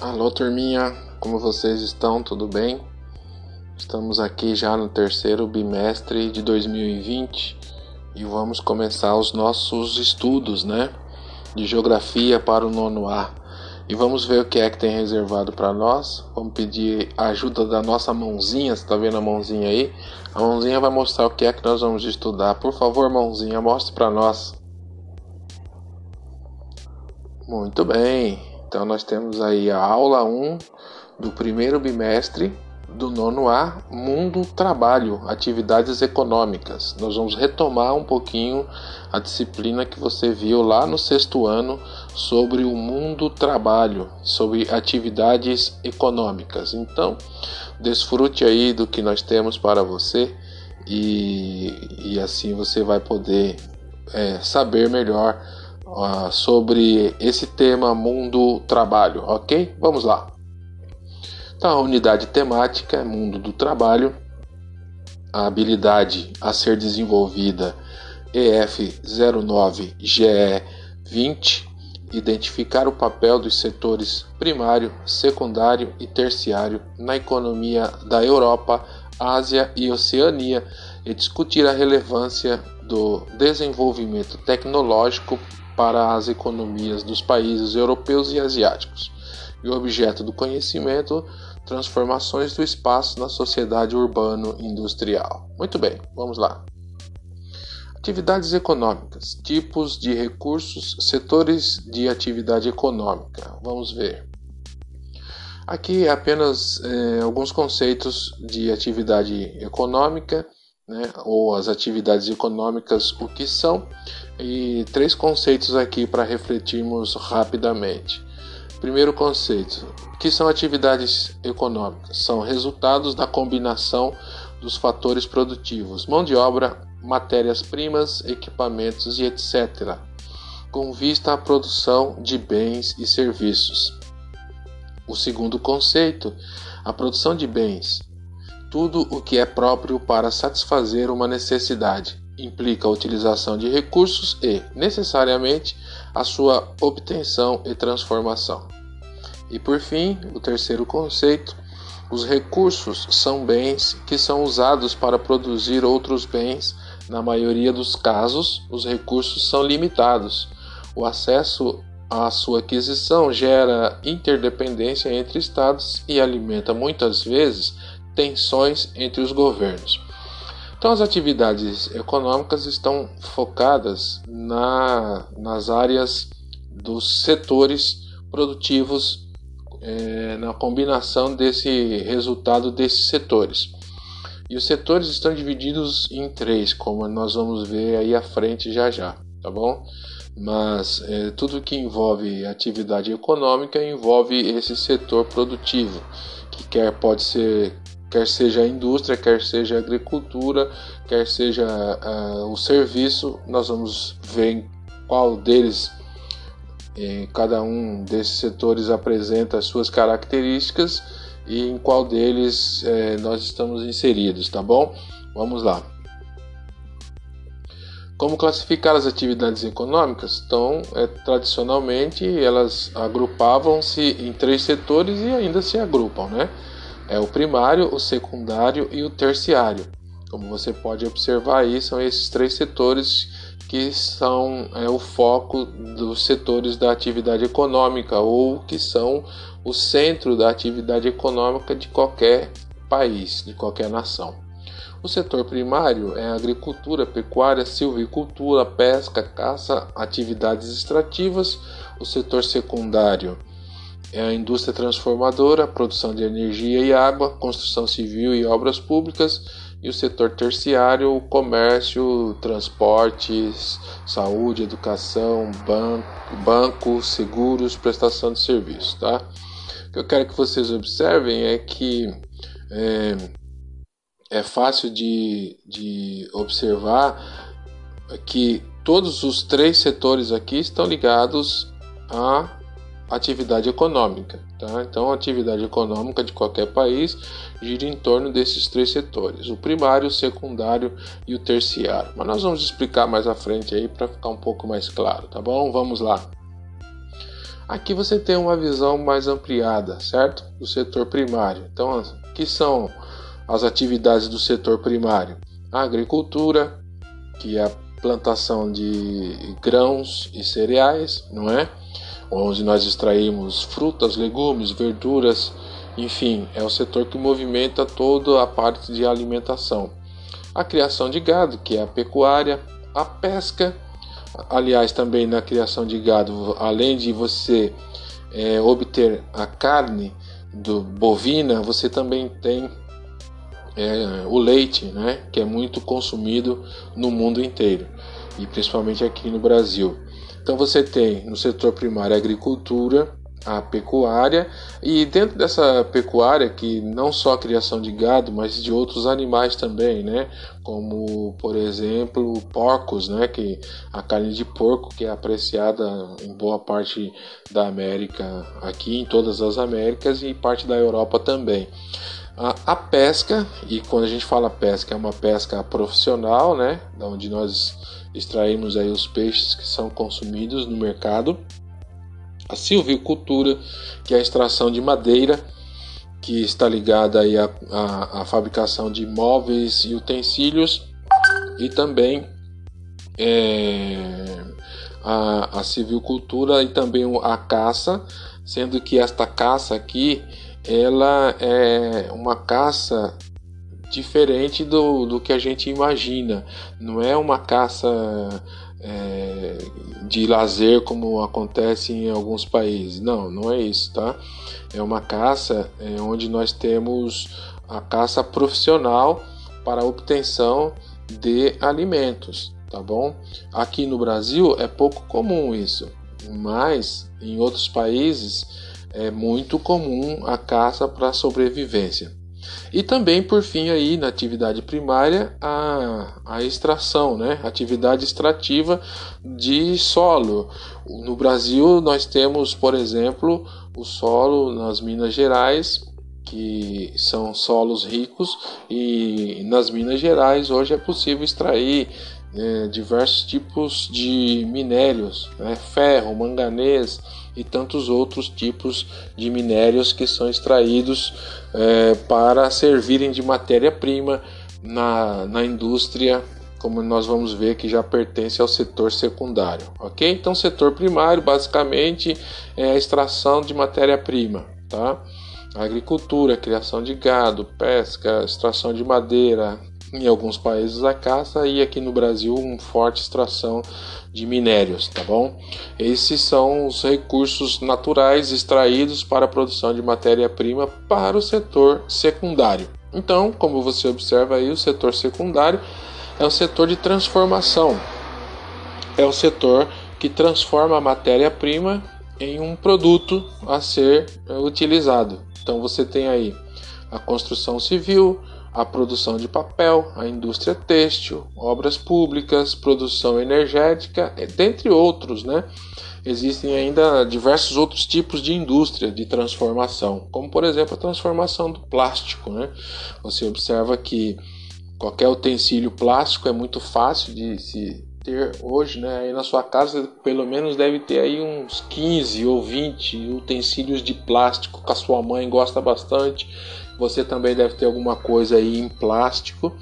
Alô, turminha, como vocês estão? Tudo bem? Estamos aqui já no terceiro bimestre de 2020 e vamos começar os nossos estudos, né? De geografia para o nono A. E vamos ver o que é que tem reservado para nós. Vamos pedir a ajuda da nossa mãozinha. Você está vendo a mãozinha aí? A mãozinha vai mostrar o que é que nós vamos estudar. Por favor, mãozinha, mostre para nós. Muito bem. Então nós temos aí a aula 1 do primeiro bimestre do nono A, Mundo Trabalho, Atividades Econômicas. Nós vamos retomar um pouquinho a disciplina que você viu lá no sexto ano sobre o mundo trabalho, sobre atividades econômicas. Então, desfrute aí do que nós temos para você e, e assim você vai poder é, saber melhor uh, sobre esse tema mundo trabalho, ok? Vamos lá. Então, a unidade temática é mundo do trabalho, a habilidade a ser desenvolvida EF09GE20, identificar o papel dos setores primário, secundário e terciário na economia da Europa, Ásia e Oceania e discutir a relevância do desenvolvimento tecnológico para as economias dos países europeus e asiáticos. E o objeto do conhecimento, transformações do espaço na sociedade urbano-industrial. Muito bem, vamos lá. Atividades econômicas, tipos de recursos, setores de atividade econômica. Vamos ver. Aqui apenas é, alguns conceitos de atividade econômica, né, ou as atividades econômicas, o que são, e três conceitos aqui para refletirmos rapidamente. Primeiro conceito: que são atividades econômicas? São resultados da combinação dos fatores produtivos, mão de obra, matérias-primas, equipamentos e etc., com vista à produção de bens e serviços. O segundo conceito, a produção de bens, tudo o que é próprio para satisfazer uma necessidade, implica a utilização de recursos e, necessariamente, a sua obtenção e transformação. E por fim, o terceiro conceito, os recursos são bens que são usados para produzir outros bens. Na maioria dos casos, os recursos são limitados. O acesso à sua aquisição gera interdependência entre estados e alimenta muitas vezes tensões entre os governos. Então, as atividades econômicas estão focadas na, nas áreas dos setores produtivos, é, na combinação desse resultado desses setores. E os setores estão divididos em três, como nós vamos ver aí à frente já já, tá bom? Mas é, tudo que envolve atividade econômica envolve esse setor produtivo, que quer pode ser quer seja a indústria, quer seja a agricultura, quer seja uh, o serviço, nós vamos ver qual deles, em cada um desses setores apresenta as suas características e em qual deles eh, nós estamos inseridos, tá bom? Vamos lá. Como classificar as atividades econômicas? Então, é, tradicionalmente elas agrupavam-se em três setores e ainda se agrupam, né? É o primário, o secundário e o terciário. Como você pode observar aí, são esses três setores que são é, o foco dos setores da atividade econômica ou que são o centro da atividade econômica de qualquer país, de qualquer nação. O setor primário é agricultura, pecuária, silvicultura, pesca, caça, atividades extrativas. O setor secundário é a indústria transformadora, produção de energia e água, construção civil e obras públicas, e o setor terciário, o comércio, transportes, saúde, educação, banco, banco, seguros, prestação de serviços. Tá? O que eu quero que vocês observem é que é, é fácil de, de observar que todos os três setores aqui estão ligados a atividade econômica. Tá? Então, a atividade econômica de qualquer país gira em torno desses três setores: o primário, o secundário e o terciário. Mas nós vamos explicar mais à frente aí para ficar um pouco mais claro, tá bom? Vamos lá. Aqui você tem uma visão mais ampliada, certo? Do setor primário. Então, que são as atividades do setor primário? A agricultura, que é a plantação de grãos e cereais, não é? Onde nós extraímos frutas, legumes, verduras, enfim, é o setor que movimenta toda a parte de alimentação. A criação de gado, que é a pecuária, a pesca, aliás, também na criação de gado, além de você é, obter a carne do bovina, você também tem é, o leite, né, que é muito consumido no mundo inteiro e principalmente aqui no Brasil. Então você tem no setor primário a agricultura, a pecuária e dentro dessa pecuária que não só a criação de gado, mas de outros animais também, né? Como por exemplo porcos, né? Que a carne de porco que é apreciada em boa parte da América, aqui em todas as Américas e parte da Europa também. A, pesca e quando a gente fala pesca é uma pesca profissional, né? Onde nós extraímos aí os peixes que são consumidos no mercado. A silvicultura, que é a extração de madeira, que está ligada aí à, à, à fabricação de móveis e utensílios, e também é, a, a silvicultura e também a caça, sendo que esta caça aqui ela é uma caça diferente do, do que a gente imagina. Não é uma caça é, de lazer como acontece em alguns países. Não, não é isso, tá? É uma caça é, onde nós temos a caça profissional para obtenção de alimentos, tá bom? Aqui no Brasil é pouco comum isso, mas em outros países é muito comum a caça para sobrevivência. E também, por fim, aí na atividade primária, a, a extração, né? atividade extrativa de solo. No Brasil, nós temos, por exemplo, o solo nas Minas Gerais, que são solos ricos, e nas Minas Gerais hoje é possível extrair é, diversos tipos de minérios, né? ferro, manganês e tantos outros tipos de minérios que são extraídos é, para servirem de matéria-prima na, na indústria, como nós vamos ver que já pertence ao setor secundário, ok? Então, setor primário basicamente é a extração de matéria-prima, tá? agricultura, criação de gado, pesca, extração de madeira, em alguns países a caça e aqui no Brasil uma forte extração de minérios, tá bom? Esses são os recursos naturais extraídos para a produção de matéria-prima para o setor secundário. Então, como você observa aí, o setor secundário é o setor de transformação. É o setor que transforma a matéria-prima em um produto a ser utilizado. Então você tem aí a construção civil, a produção de papel, a indústria têxtil, obras públicas, produção energética, dentre outros, né? Existem ainda diversos outros tipos de indústria de transformação, como por exemplo a transformação do plástico, né? Você observa que qualquer utensílio plástico é muito fácil de se ter hoje, né? Aí na sua casa pelo menos deve ter aí uns 15 ou 20 utensílios de plástico que a sua mãe gosta bastante você também deve ter alguma coisa aí em plástico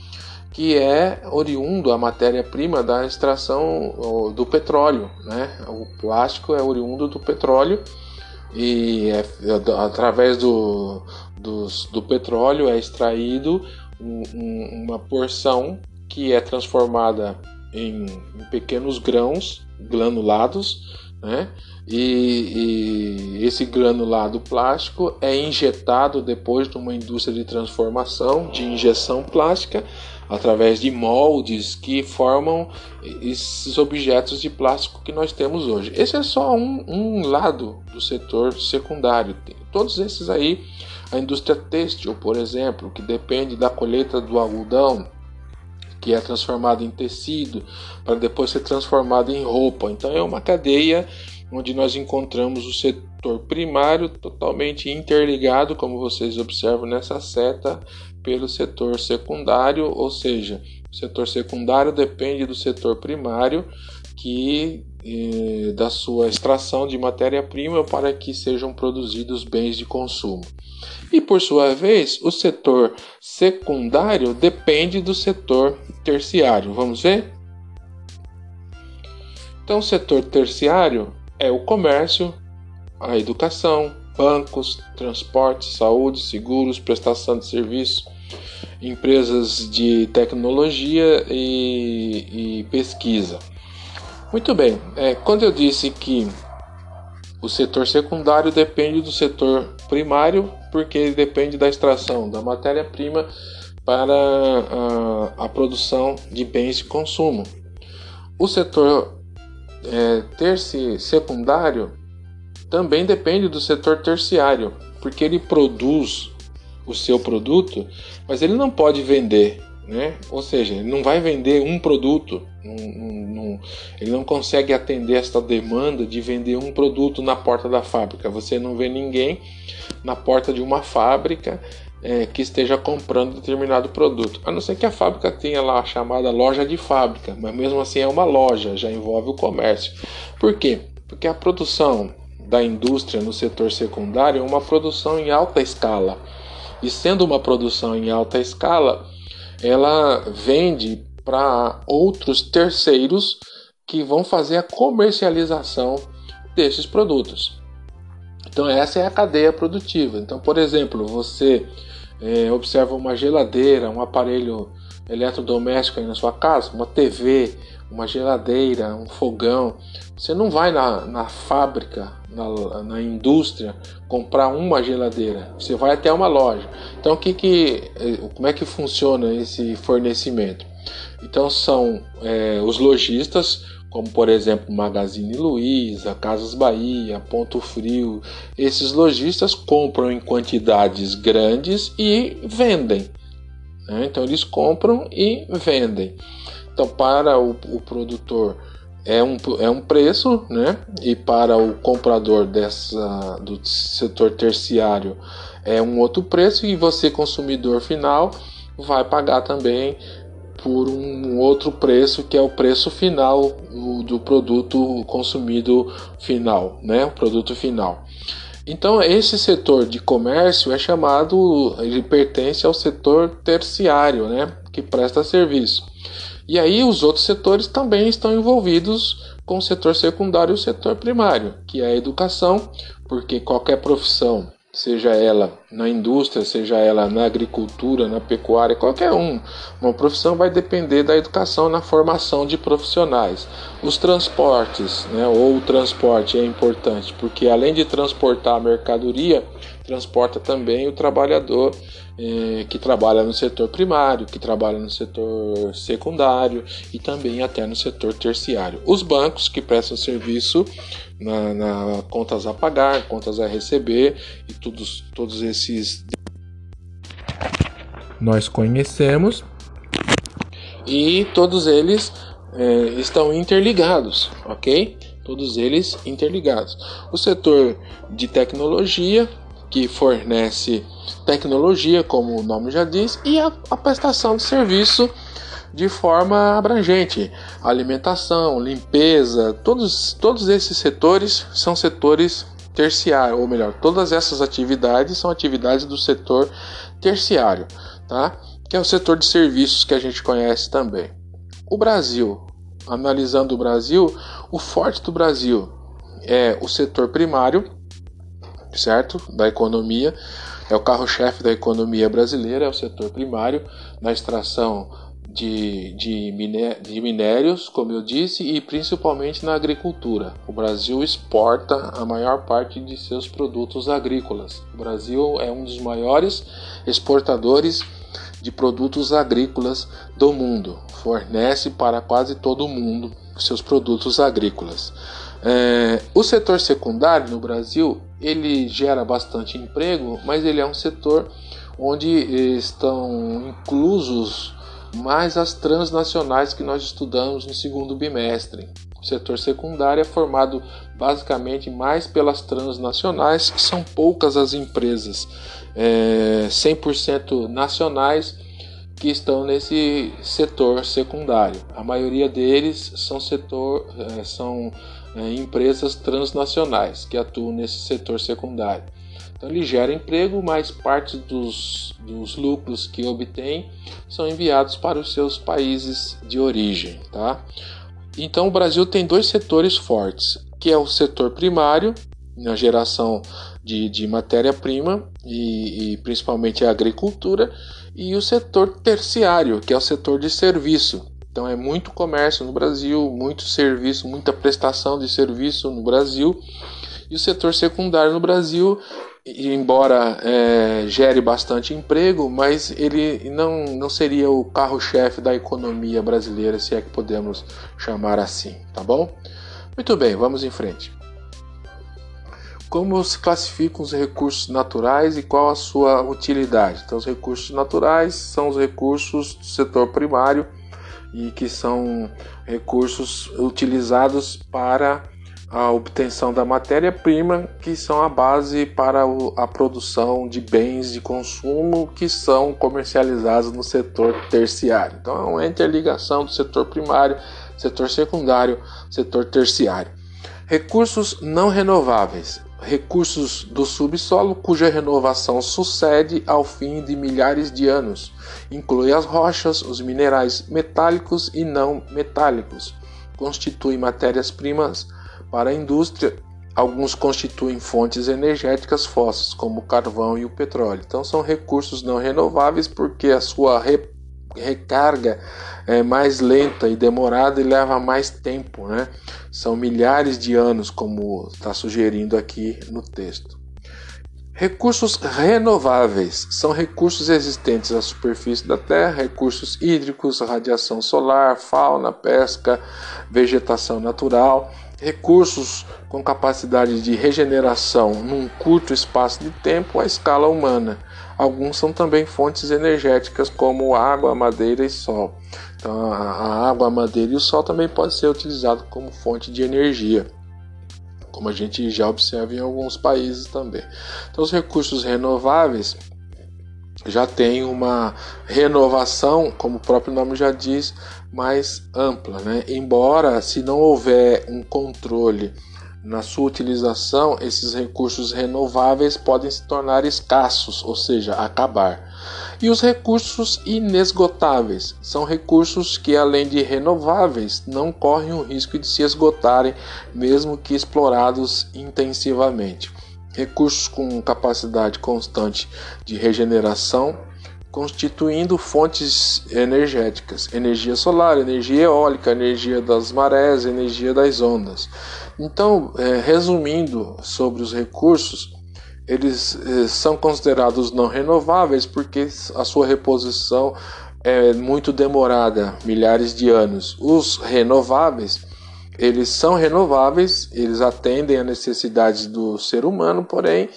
que é oriundo a matéria-prima da extração do petróleo, né? O plástico é oriundo do petróleo e é, através do, do, do, petróleo é extraído um, um, uma porção que é transformada em, em pequenos grãos granulados né? E, e, esse granulado plástico é injetado depois de uma indústria de transformação de injeção plástica através de moldes que formam esses objetos de plástico que nós temos hoje. Esse é só um, um lado do setor secundário. Todos esses aí, a indústria têxtil, por exemplo, que depende da colheita do algodão, que é transformado em tecido para depois ser transformado em roupa. Então é uma cadeia onde nós encontramos o setor primário totalmente interligado, como vocês observam nessa seta, pelo setor secundário, ou seja, o setor secundário depende do setor primário, que eh, da sua extração de matéria-prima para que sejam produzidos bens de consumo. E por sua vez, o setor secundário depende do setor terciário. Vamos ver? Então, o setor terciário é o comércio, a educação, bancos, transporte, saúde, seguros, prestação de serviços, empresas de tecnologia e, e pesquisa. Muito bem, é, quando eu disse que o setor secundário depende do setor primário, porque depende da extração da matéria-prima para a, a, produção de bens de consumo. O setor é, terci, secundário também depende do setor terciário, porque ele produz o seu produto, mas ele não pode vender, né? Ou seja, ele não vai vender um produto, não, não, ele não consegue atender esta demanda de vender um produto na porta da fábrica. Você não vê ninguém na porta de uma fábrica é, que esteja comprando determinado produto, a não ser que a fábrica tenha lá a chamada loja de fábrica, mas mesmo assim é uma loja, já envolve o comércio. Por quê? Porque a produção da indústria no setor secundário é uma produção em alta escala. E sendo uma produção em alta escala, ela vende para outros terceiros que vão fazer a comercialização desses produtos. Então essa é a cadeia produtiva. Então, por exemplo, você é, observa uma geladeira, um aparelho eletrodoméstico aí na sua casa, uma TV, uma geladeira, um fogão. Você não vai na, na fábrica, na, na indústria, comprar uma geladeira. Você vai até uma loja. Então, que que, eh, como é que funciona esse fornecimento? Então, são é, os lojistas, como por exemplo Magazine Luiza, Casas Bahia, Ponto Frio. Esses lojistas compram em quantidades grandes e vendem. Né? Então, eles compram e vendem. Então, para o, o produtor é um, é um preço, né? E para o comprador dessa, do setor terciário é um outro preço, e você, consumidor final, vai pagar também por um outro preço que é o preço final do produto consumido final, né? O produto final. Então esse setor de comércio é chamado, ele pertence ao setor terciário, né? Que presta serviço. E aí os outros setores também estão envolvidos com o setor secundário e o setor primário, que é a educação, porque qualquer profissão, seja ela na indústria, seja ela na agricultura, na pecuária, qualquer um, uma profissão vai depender da educação na formação de profissionais. Os transportes, né, ou o transporte é importante, porque além de transportar a mercadoria, transporta também o trabalhador eh, que trabalha no setor primário, que trabalha no setor secundário e também até no setor terciário. Os bancos que prestam serviço na, na contas a pagar, contas a receber e todos, todos esses nós conhecemos e todos eles eh, estão interligados, ok? Todos eles interligados. O setor de tecnologia que fornece tecnologia, como o nome já diz, e a, a prestação de serviço de forma abrangente. Alimentação, limpeza, todos, todos esses setores são setores terciários, ou melhor, todas essas atividades são atividades do setor terciário, tá? que é o setor de serviços que a gente conhece também. O Brasil, analisando o Brasil, o forte do Brasil é o setor primário, certo? Da economia. É o carro-chefe da economia brasileira, é o setor primário, na extração de, de, de minérios, como eu disse, e principalmente na agricultura. O Brasil exporta a maior parte de seus produtos agrícolas. O Brasil é um dos maiores exportadores de produtos agrícolas do mundo, fornece para quase todo mundo seus produtos agrícolas. É, o setor secundário no Brasil ele gera bastante emprego, mas ele é um setor onde estão inclusos mais as transnacionais que nós estudamos no segundo bimestre. O setor secundário é formado basicamente mais pelas transnacionais, são poucas as empresas é, 100% nacionais que estão nesse setor secundário. A maioria deles são setor é, são é, empresas transnacionais que atuam nesse setor secundário. Então ele gera emprego, mas parte dos, dos lucros que obtém são enviados para os seus países de origem. Tá? Então o Brasil tem dois setores fortes, que é o setor primário, na geração de, de matéria-prima e, e principalmente a agricultura, e o setor terciário, que é o setor de serviço. Então é muito comércio no Brasil, muito serviço, muita prestação de serviço no Brasil. E o setor secundário no Brasil embora é, gere bastante emprego, mas ele não, não seria o carro-chefe da economia brasileira, se é que podemos chamar assim, tá bom? Muito bem, vamos em frente. Como se classificam os recursos naturais e qual a sua utilidade? Então, os recursos naturais são os recursos do setor primário e que são recursos utilizados para a obtenção da matéria-prima, que são a base para a produção de bens de consumo que são comercializados no setor terciário. Então, é uma interligação do setor primário, setor secundário, setor terciário. Recursos não renováveis. Recursos do subsolo cuja renovação sucede ao fim de milhares de anos. Inclui as rochas, os minerais metálicos e não metálicos. Constitui matérias-primas para a indústria, alguns constituem fontes energéticas fósseis, como o carvão e o petróleo. Então, são recursos não renováveis porque a sua recarga é mais lenta e demorada e leva mais tempo, né? São milhares de anos, como está sugerindo aqui no texto. Recursos renováveis são recursos existentes à superfície da Terra, recursos hídricos, radiação solar, fauna, pesca, vegetação natural recursos com capacidade de regeneração num curto espaço de tempo à escala humana. Alguns são também fontes energéticas, como água, madeira e sol. Então, a água, a madeira e o sol também podem ser utilizados como fonte de energia, como a gente já observa em alguns países também. Então, os recursos renováveis já tem uma renovação, como o próprio nome já diz, mais ampla, né? Embora se não houver um controle na sua utilização, esses recursos renováveis podem se tornar escassos, ou seja, acabar. E os recursos inesgotáveis são recursos que, além de renováveis, não correm o risco de se esgotarem, mesmo que explorados intensivamente recursos com capacidade constante de regeneração, constituindo fontes energéticas, energia solar, energia eólica, energia das marés, energia das ondas. Então, é, resumindo sobre os recursos, eles é, são considerados não renováveis porque a sua reposição é muito demorada, milhares de anos. Os renováveis eles são renováveis, eles atendem a necessidades do ser humano, porém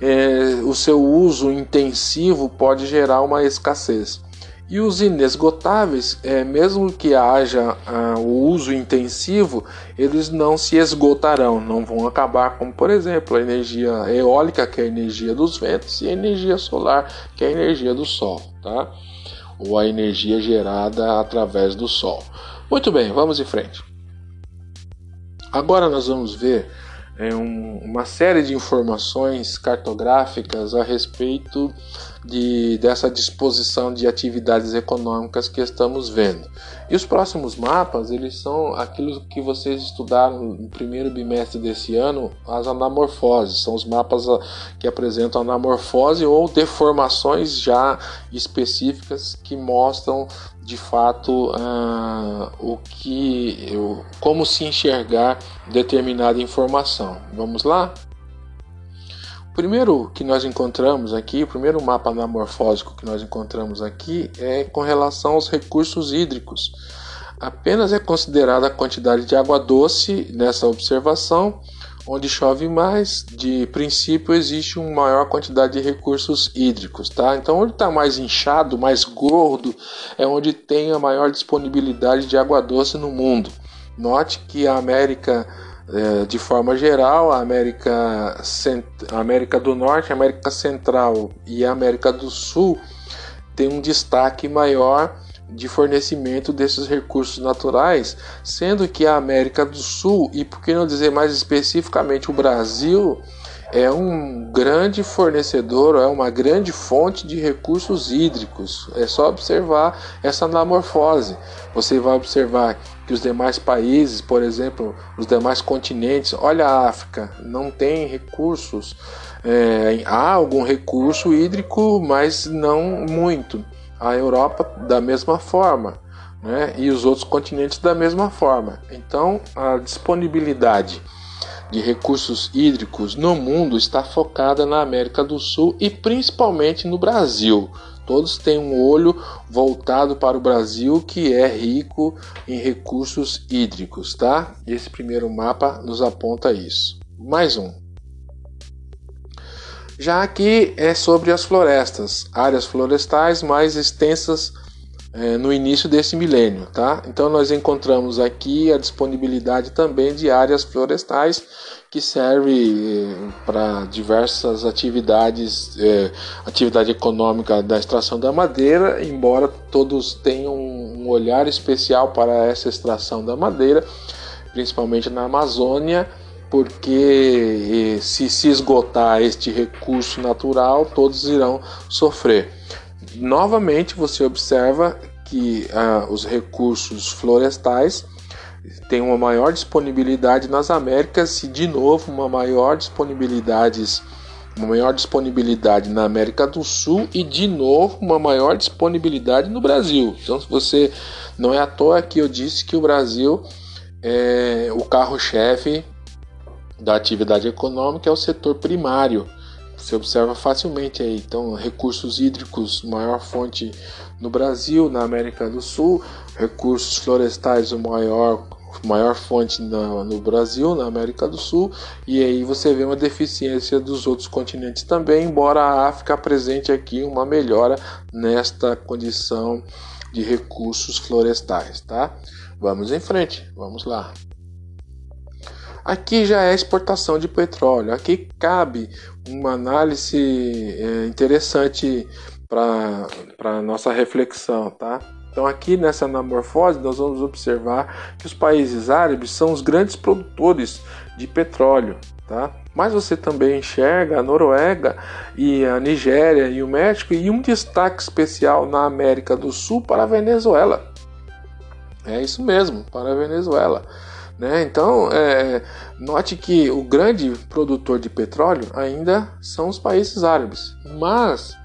é, o seu uso intensivo pode gerar uma escassez. E os inesgotáveis, é, mesmo que haja ah, o uso intensivo, eles não se esgotarão, não vão acabar, como por exemplo a energia eólica, que é a energia dos ventos, e a energia solar, que é a energia do sol, tá? ou a energia gerada através do sol. Muito bem, vamos em frente. Agora nós vamos ver é, um, uma série de informações cartográficas a respeito de, dessa disposição de atividades econômicas que estamos vendo. E os próximos mapas, eles são aquilo que vocês estudaram no primeiro bimestre desse ano, as anamorfoses, são os mapas ah, que apresentam anamorfose ou deformações já específicas que mostram de fato uh, o que como se enxergar determinada informação. Vamos lá? primeiro que nós encontramos aqui, o primeiro mapa anamorfósico que nós encontramos aqui é com relação aos recursos hídricos. Apenas é considerada a quantidade de água doce nessa observação, onde chove mais, de princípio existe uma maior quantidade de recursos hídricos, tá? Então, onde está mais inchado, mais gordo, é onde tem a maior disponibilidade de água doce no mundo. Note que a América é, de forma geral, a América, a América do Norte, a América Central e a América do Sul ter um destaque maior de fornecimento desses recursos naturais, sendo que a América do Sul, e por que não dizer mais especificamente o Brasil, é um grande fornecedor, é uma grande fonte de recursos hídricos. É só observar essa anamorfose. Você vai observar que os demais países, por exemplo, os demais continentes, olha a África, não tem recursos. É, há algum recurso hídrico, mas não muito. A Europa, da mesma forma. Né? E os outros continentes da mesma forma. Então, a disponibilidade de recursos hídricos no mundo está focada na América do Sul e principalmente no Brasil. Todos têm um olho voltado para o Brasil, que é rico em recursos hídricos, tá? Esse primeiro mapa nos aponta isso. Mais um. Já aqui é sobre as florestas, áreas florestais mais extensas é, no início desse milênio, tá? Então nós encontramos aqui a disponibilidade também de áreas florestais que serve é, para diversas atividades, é, atividade econômica da extração da madeira, embora todos tenham um olhar especial para essa extração da madeira, principalmente na Amazônia, porque se se esgotar este recurso natural, todos irão sofrer novamente você observa que ah, os recursos florestais têm uma maior disponibilidade nas Américas e de novo uma maior disponibilidade uma maior disponibilidade na América do Sul e de novo uma maior disponibilidade no Brasil. Então, se você não é à toa que eu disse que o Brasil é o carro-chefe da atividade econômica é o setor primário. Você observa facilmente aí. Então, recursos hídricos, maior fonte no Brasil, na América do Sul, recursos florestais, o maior maior fonte no, no, Brasil, na América do Sul, e aí você vê uma deficiência dos outros continentes também, embora a África apresente aqui uma melhora nesta condição de recursos florestais, tá? Vamos em frente, vamos lá. Aqui já é exportação de petróleo. Aqui cabe uma análise é, interessante para a nossa reflexão, tá? Então aqui nessa anamorfose nós vamos observar que os países árabes são os grandes produtores de petróleo, tá? Mas você também enxerga a Noruega e a Nigéria e o México e um destaque especial na América do Sul para a Venezuela. É isso mesmo, para a Venezuela. Né? Então, é, note que o grande produtor de petróleo ainda são os países árabes, mas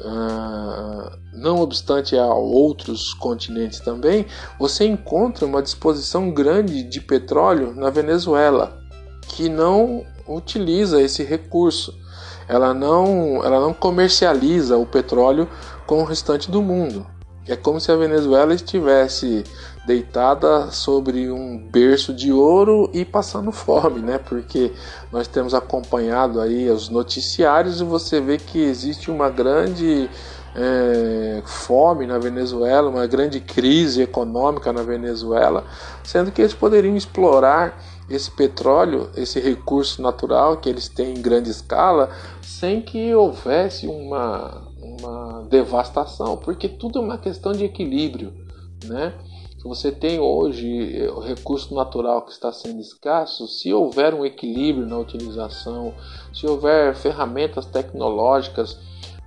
Uh, não obstante a outros continentes também, você encontra uma disposição grande de petróleo na Venezuela, que não utiliza esse recurso. Ela não, ela não comercializa o petróleo com o restante do mundo. É como se a Venezuela estivesse deitada sobre um berço de ouro e passando fome, né? Porque nós temos acompanhado aí os noticiários e você vê que existe uma grande é, fome na Venezuela, uma grande crise econômica na Venezuela, sendo que eles poderiam explorar esse petróleo, esse recurso natural que eles têm em grande escala, sem que houvesse uma, uma devastação, porque tudo é uma questão de equilíbrio, né? Você tem hoje eh, o recurso natural que está sendo escasso, se houver um equilíbrio na utilização, se houver ferramentas tecnológicas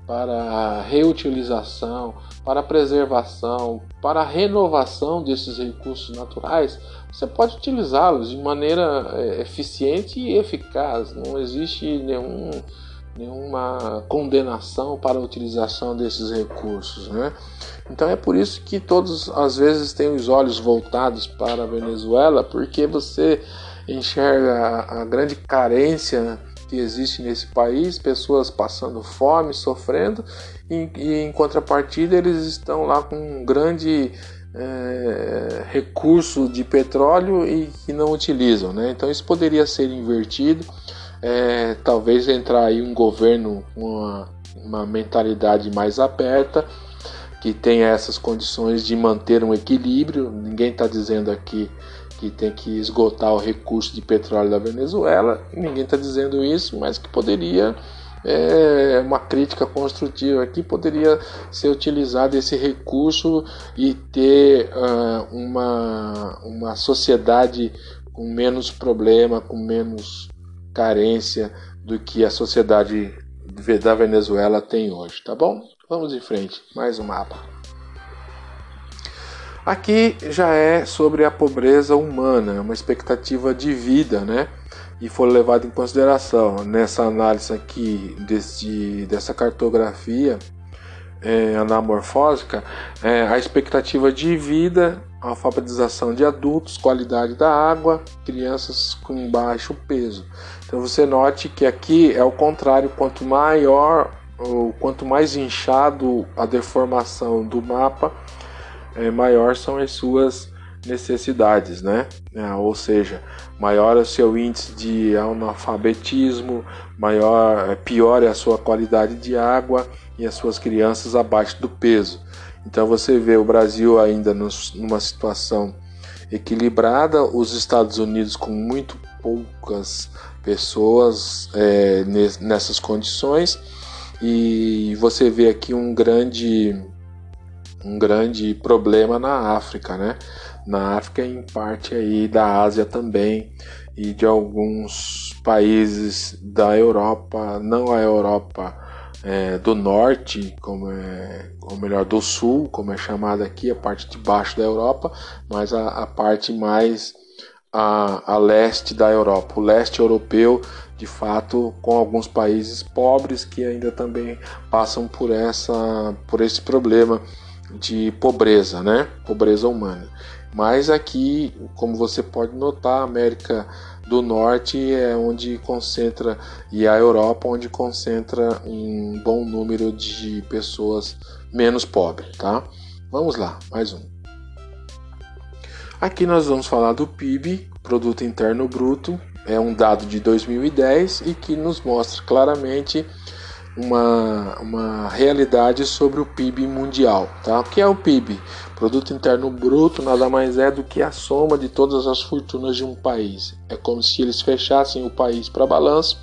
para reutilização, para preservação, para renovação desses recursos naturais, você pode utilizá-los de maneira eh, eficiente e eficaz. Não existe nenhum nenhuma condenação para a utilização desses recursos, né? Então é por isso que todos às vezes têm os olhos voltados para a Venezuela, porque você enxerga a, grande carência que existe nesse país, pessoas passando fome, sofrendo, e, e em contrapartida eles estão lá com um grande é, recurso de petróleo e que não utilizam, né? Então isso poderia ser invertido é, talvez entrar aí um governo com uma, uma mentalidade mais aberta, que tenha essas condições de manter um equilíbrio. Ninguém está dizendo aqui que tem que esgotar o recurso de petróleo da Venezuela, ninguém está dizendo isso, mas que poderia é uma crítica construtiva aqui poderia ser utilizado esse recurso e ter uh, uma, uma sociedade com menos problema, com menos carência do que a sociedade da Venezuela tem hoje, tá bom? Vamos em frente, mais um mapa. Aqui já é sobre a pobreza humana, uma expectativa de vida, né? E foi levado em consideração nessa análise aqui desse, dessa cartografia é, anamorfósica, é, a expectativa de vida, alfabetização de adultos, qualidade da água, crianças com baixo peso. Então você note que aqui é o contrário, quanto maior ou quanto mais inchado a deformação do mapa, é, maior são as suas necessidades, né? É, ou seja, maior é o seu índice de analfabetismo, maior, é, pior é a sua qualidade de água e as suas crianças abaixo do peso. Então você vê o Brasil ainda numa situação equilibrada, os Estados Unidos com muito poucas pessoas é, nessas condições e você vê aqui um grande um grande problema na África, né? Na África, em parte aí da Ásia também e de alguns países da Europa, não a Europa é, do norte, como é, ou melhor, do sul, como é chamada aqui, a parte de baixo da Europa, mas a, a parte mais a, a leste da Europa, o leste europeu, de fato, com alguns países pobres que ainda também passam por essa, por esse problema de pobreza, né? Pobreza humana. Mas aqui, como você pode notar, a América do Norte é onde concentra e a Europa onde concentra um bom número de pessoas menos pobres, tá? Vamos lá, mais um. Aqui nós vamos falar do PIB, Produto Interno Bruto, é um dado de 2010 e que nos mostra claramente uma, uma realidade sobre o PIB mundial. Tá? O que é o PIB? Produto Interno Bruto nada mais é do que a soma de todas as fortunas de um país. É como se eles fechassem o país para balanço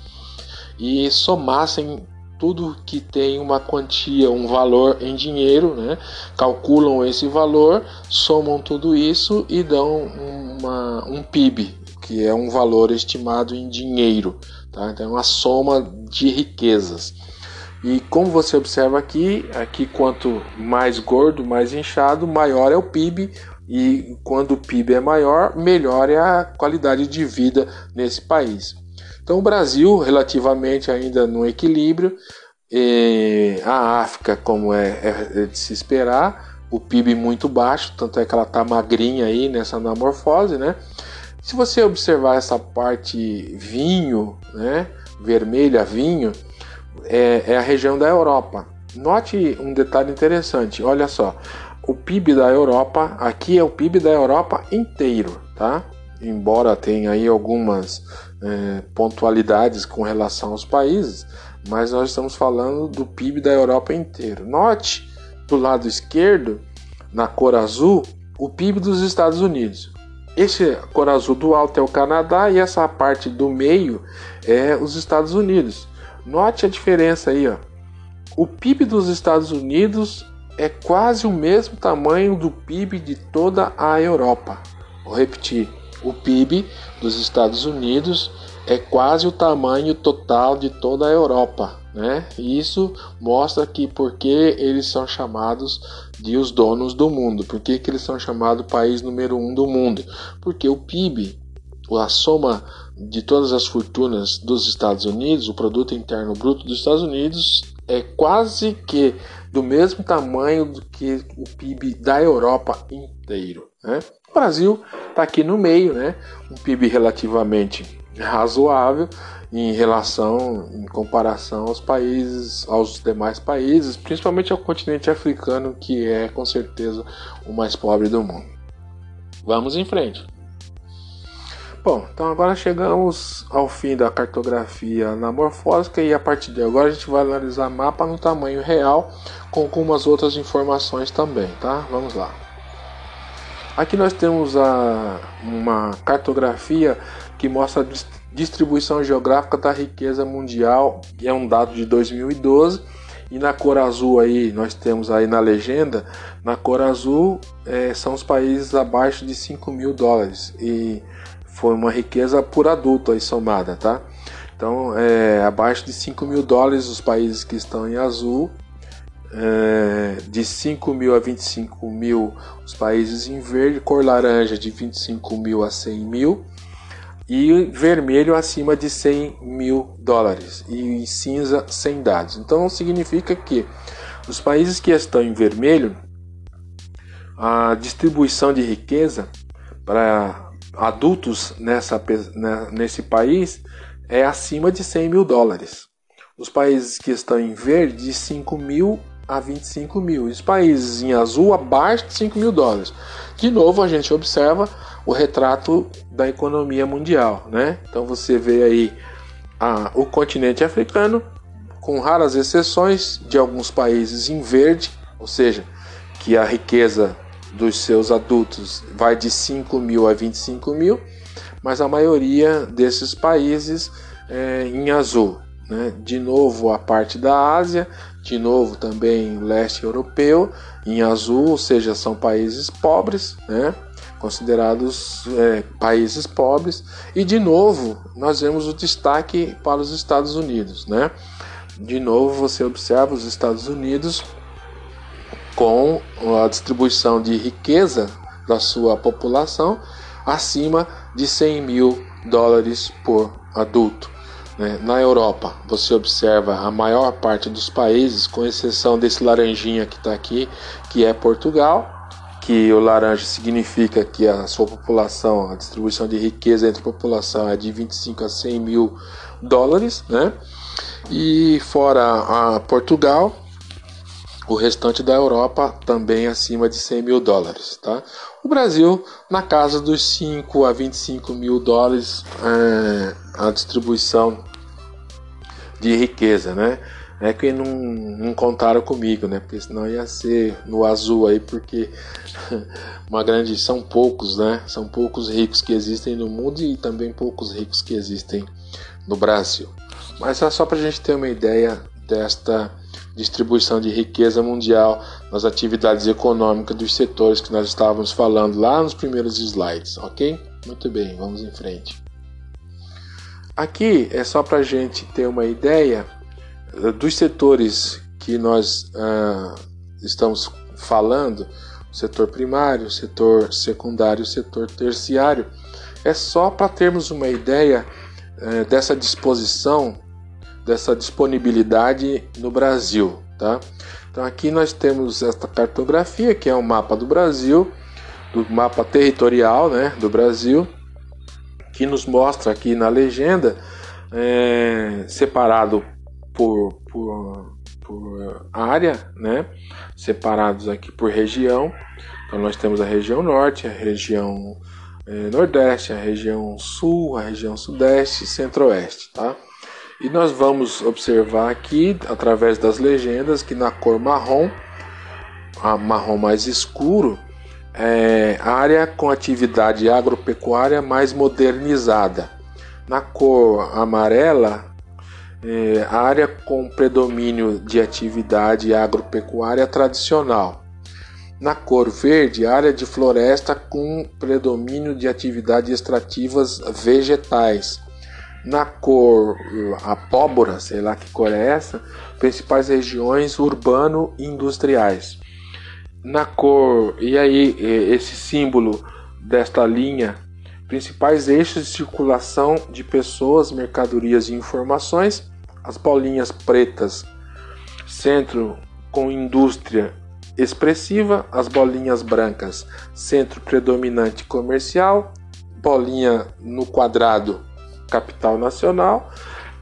e somassem tudo que tem uma quantia, um valor em dinheiro, né? calculam esse valor, somam tudo isso e dão uma, um PIB, que é um valor estimado em dinheiro. Tá? Então, é uma soma de riquezas. E como você observa aqui, aqui quanto mais gordo, mais inchado, maior é o PIB e quando o PIB é maior, melhor é a qualidade de vida nesse país. Então o Brasil, relativamente ainda no equilíbrio, a África, como é, é, de se esperar, o PIB muito baixo, tanto é que ela está magrinha aí nessa anamorfose, né? Se você observar essa parte vinho, né, vermelha vinho, é, é a região da Europa. Note um detalhe interessante, olha só, o PIB da Europa, aqui é o PIB da Europa inteiro, tá? Embora tenha aí algumas é, pontualidades com relação aos países, mas nós estamos falando do PIB da Europa inteiro. Note do lado esquerdo, na cor azul, o PIB dos Estados Unidos. Esse cor azul do alto é o Canadá e essa parte do meio é os Estados Unidos. Note a diferença aí, ó. O PIB dos Estados Unidos é quase o mesmo tamanho do PIB de toda a Europa. Vou repetir: o PIB dos Estados Unidos é quase o tamanho total de toda a Europa, né? Isso mostra que porque eles são chamados de os donos do mundo. Por que, eles são chamados país número um do mundo? Porque o PIB, a soma de todas as fortunas dos Estados Unidos, o produto interno bruto dos Estados Unidos é quase que do mesmo tamanho do que o PIB da Europa inteiro. Né? O Brasil está aqui no meio, né? um PIB relativamente razoável em relação, em comparação aos países, aos demais países, principalmente ao continente africano, que é com certeza o mais pobre do mundo. Vamos em frente. Bom, então agora chegamos ao fim da cartografia anamorfósica e a partir de agora a gente vai analisar mapa no tamanho real com algumas outras informações também, tá? Vamos lá. Aqui nós temos a, uma cartografia que mostra a distribuição geográfica da riqueza mundial, é um dado de 2012. E na cor azul aí, nós temos aí na legenda, na cor azul é, são os países abaixo de 5 mil dólares. E foi uma riqueza por adulto aí somada, tá? Então, é, abaixo de 5 mil dólares os países que estão em azul, é, de 5 mil a 25 mil os países em verde, cor laranja de 25 mil a 100 mil e vermelho acima de 100 mil dólares e cinza sem dados. Então significa que os países que estão em vermelho, a distribuição de riqueza para adultos nessa, né, nesse país é acima de 100 mil dólares. Os países que estão em verde, de 5 mil a 25 mil. Os países em azul, abaixo de 5 mil dólares. De novo, a gente observa o retrato da economia mundial. Né? Então você vê aí a, o continente africano, com raras exceções de alguns países em verde, ou seja, que a riqueza dos seus adultos vai de 5 mil a 25 mil, mas a maioria desses países é em azul. Né? De novo, a parte da Ásia, de novo também leste europeu, em azul, ou seja, são países pobres, né? considerados é, países pobres, e de novo nós vemos o destaque para os Estados Unidos. Né? De novo, você observa os Estados Unidos com a distribuição de riqueza da sua população acima de 100 mil dólares por adulto. Né? Na Europa, você observa a maior parte dos países, com exceção desse laranjinha que está aqui, que é Portugal, que o laranja significa que a sua população, a distribuição de riqueza entre a população é de 25 a 100 mil dólares, né? E fora a Portugal, o restante da Europa também acima de 100 mil dólares, tá? O Brasil na casa dos 5 a 25 mil dólares é, a distribuição de riqueza, né? É que não, não contaram comigo, né? Porque senão ia ser no azul aí, porque uma grande são poucos, né? São poucos ricos que existem no mundo e também poucos ricos que existem no Brasil. Mas é só para a gente ter uma ideia desta distribuição de riqueza mundial nas atividades econômicas dos setores que nós estávamos falando lá nos primeiros slides, ok? Muito bem, vamos em frente. Aqui é só para a gente ter uma ideia eh, dos setores que nós uh, estamos falando, o setor primário, o setor secundário, o setor terciário, é só para termos uma ideia uh, dessa disposição, dessa disponibilidade no Brasil, tá? Então aqui nós temos esta cartografia que é um mapa do Brasil, do mapa territorial, né, do Brasil que nos mostra aqui na legenda, é, separado por, por, por área, né? separados aqui por região. Então nós temos a região norte, a região é, nordeste, a região sul, a região sudeste e centro-oeste. Tá? E nós vamos observar aqui, através das legendas, que na cor marrom, a marrom mais escuro, é, área com atividade agropecuária mais modernizada. Na cor amarela, é, área com predomínio de atividade agropecuária tradicional. Na cor verde, área de floresta com predomínio de atividades extrativas vegetais. Na cor apóbora, sei lá que cor é essa, principais regiões urbano-industriais na cor e aí esse símbolo desta linha principais eixos de circulação de pessoas, mercadorias e informações, as bolinhas pretas, centro com indústria expressiva, as bolinhas brancas, centro predominante comercial, bolinha no quadrado, capital nacional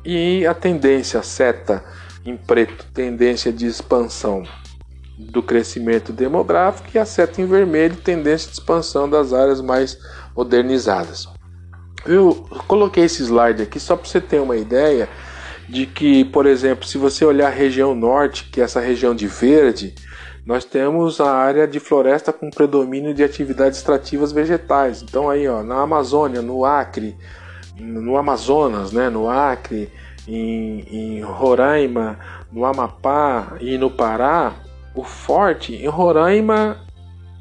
e a tendência seta em preto, tendência de expansão do crescimento demográfico e a seta em vermelho, tendência de expansão das áreas mais modernizadas. Eu coloquei esse slide aqui só para você ter uma ideia de que, por exemplo, se você olhar a região norte, que é essa região de verde, nós temos a área de floresta com predomínio de atividades extrativas vegetais. Então aí, ó, na Amazônia, no Acre, no Amazonas, né, no Acre, em, em Roraima, no Amapá e no Pará, o forte em Roraima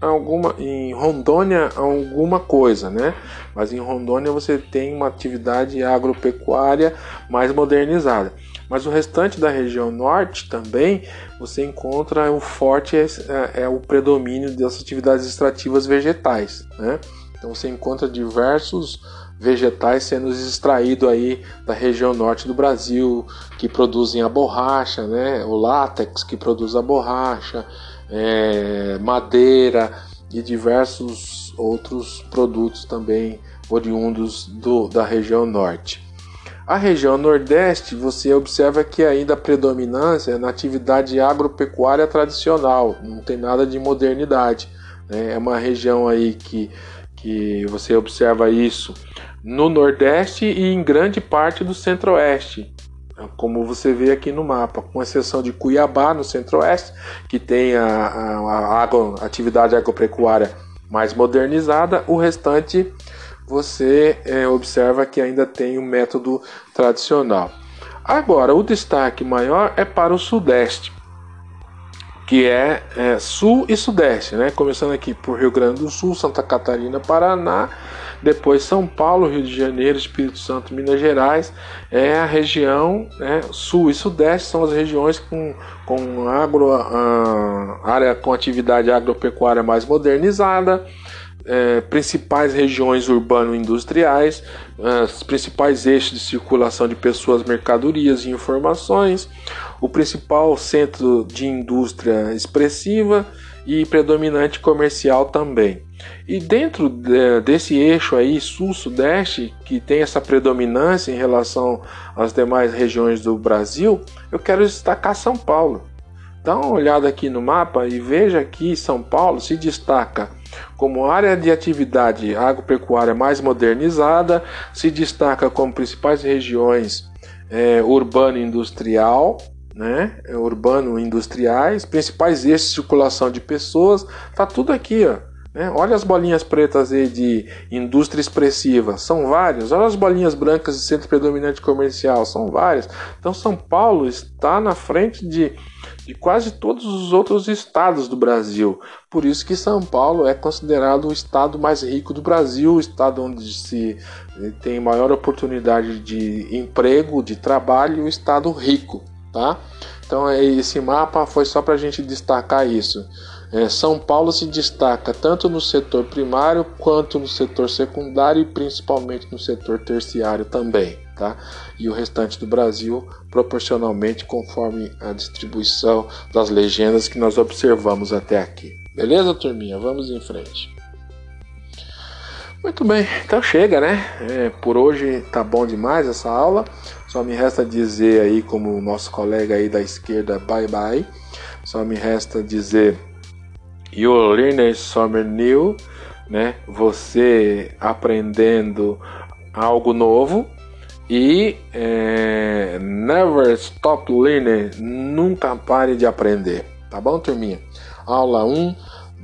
alguma em Rondônia alguma coisa, né? Mas em Rondônia você tem uma atividade agropecuária mais modernizada. Mas o restante da região norte também você encontra o forte é, é, o predomínio das atividades extrativas vegetais, né? Então você encontra diversos vegetais sendo extraídos aí da região norte do Brasil que produzem a borracha, né? O látex que produz a borracha, é, madeira e diversos outros produtos também oriundos do, da região norte. A região nordeste, você observa que ainda a predominância é na atividade agropecuária tradicional, não tem nada de modernidade. Né? É uma região aí que, que você observa isso no nordeste e em grande parte do centro-oeste como você vê aqui no mapa, com exceção de Cuiabá, no centro-oeste, que tem a, a, a, atividade agropecuária mais modernizada, o restante você é, observa que ainda tem o um método tradicional. Agora, o destaque maior é para o sudeste, que é, é sul e sudeste, né? começando aqui por Rio Grande do Sul, Santa Catarina, Paraná depois São Paulo, Rio de Janeiro, Espírito Santo, Minas Gerais, é a região né, sul e sudeste, são as regiões com, com agro, a, área com atividade agropecuária mais modernizada, é, principais regiões urbano-industriais, os principais eixos de circulação de pessoas, mercadorias e informações, o principal centro de indústria expressiva e predominante comercial também. E dentro de, desse eixo aí sul-sudeste, que tem essa predominância em relação às demais regiões do Brasil, eu quero destacar São Paulo. Dá uma olhada aqui no mapa e veja que São Paulo se destaca como área de atividade agropecuária mais modernizada, se destaca como principais regiões é, urbano industrial, né, urbano industriais, principais eixos de circulação de pessoas, tá tudo aqui, ó. Né? Olha as bolinhas pretas aí de indústria expressiva, são várias. Olha as bolinhas brancas de centro predominante comercial, são várias. Então São Paulo está na frente de, de quase todos os outros estados do Brasil. Por isso que São Paulo é considerado o estado mais rico do Brasil, o estado onde se tem maior oportunidade de emprego, de trabalho, o estado rico tá? Então é, esse mapa foi só para a gente destacar isso. É, São Paulo se destaca tanto no setor primário quanto no setor secundário e principalmente no setor terciário também, tá? E o restante do Brasil proporcionalmente conforme a distribuição das legendas que nós observamos até aqui. Beleza, turminha? Vamos em frente. Muito bem, então chega, né? É, por hoje tá bom demais essa aula. Só me resta dizer aí, como o nosso colega aí da esquerda, bye bye. Só me resta dizer Your learning summer new, né? Você aprendendo algo novo e é, never stop learning, nunca pare de aprender, tá bom, turminha? Aula 1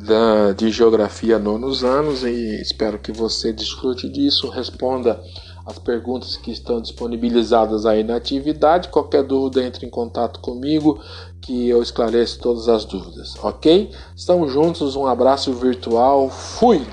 da, de geografia nonos anos e espero que você desfrute disso, responda as perguntas que estão disponibilizadas aí na atividade. Qualquer dúvida, entre em contato comigo que eu esclareço todas as dúvidas, ok? Estamos juntos, um abraço virtual, fui!